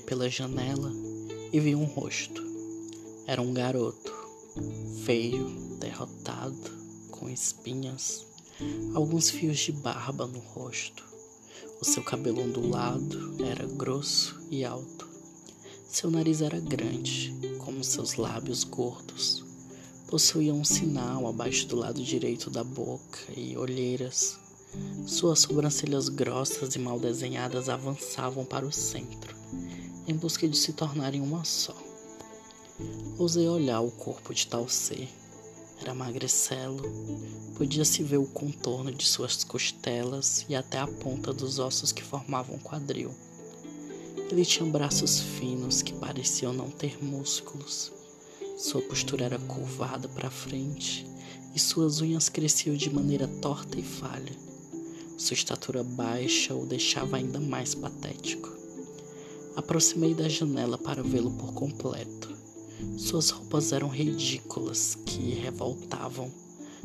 pela janela e vi um rosto. Era um garoto, feio, derrotado, com espinhas, alguns fios de barba no rosto. O seu cabelo ondulado era grosso e alto. Seu nariz era grande, como seus lábios gordos. Possuía um sinal abaixo do lado direito da boca e olheiras. Suas sobrancelhas grossas e mal desenhadas avançavam para o centro, em busca de se tornarem uma só. Ousei olhar o corpo de tal ser. Era magricelo, podia-se ver o contorno de suas costelas e até a ponta dos ossos que formavam o quadril. Ele tinha braços finos que pareciam não ter músculos. Sua postura era curvada para frente e suas unhas cresciam de maneira torta e falha. Sua estatura baixa o deixava ainda mais patético. Aproximei da janela para vê-lo por completo. Suas roupas eram ridículas, que revoltavam.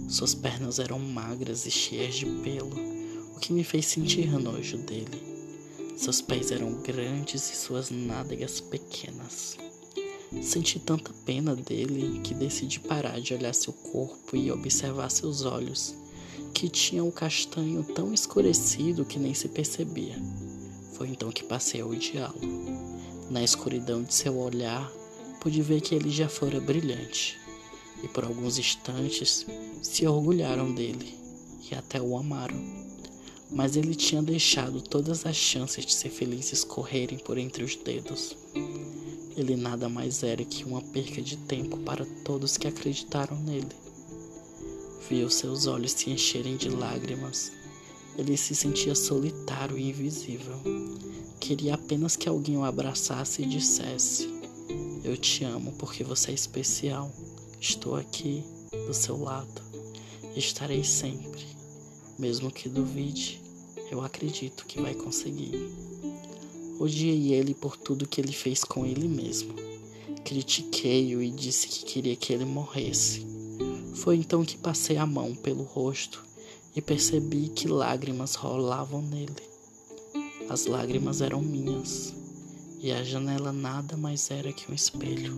Suas pernas eram magras e cheias de pelo, o que me fez sentir nojo dele. Seus pés eram grandes e suas nádegas pequenas. Senti tanta pena dele que decidi parar de olhar seu corpo e observar seus olhos, que tinham o castanho tão escurecido que nem se percebia. Foi então que passei a odiá-lo. Na escuridão de seu olhar, pude ver que ele já fora brilhante, e por alguns instantes se orgulharam dele e até o amaram. Mas ele tinha deixado todas as chances de ser feliz escorrerem por entre os dedos. Ele nada mais era que uma perca de tempo para todos que acreditaram nele. Viu seus olhos se encherem de lágrimas. Ele se sentia solitário e invisível. Queria apenas que alguém o abraçasse e dissesse: eu te amo porque você é especial. Estou aqui do seu lado. Estarei sempre. Mesmo que duvide, eu acredito que vai conseguir. Odiei ele por tudo que ele fez com ele mesmo. Critiquei-o e disse que queria que ele morresse. Foi então que passei a mão pelo rosto e percebi que lágrimas rolavam nele. As lágrimas eram minhas e a janela nada mais era que um espelho.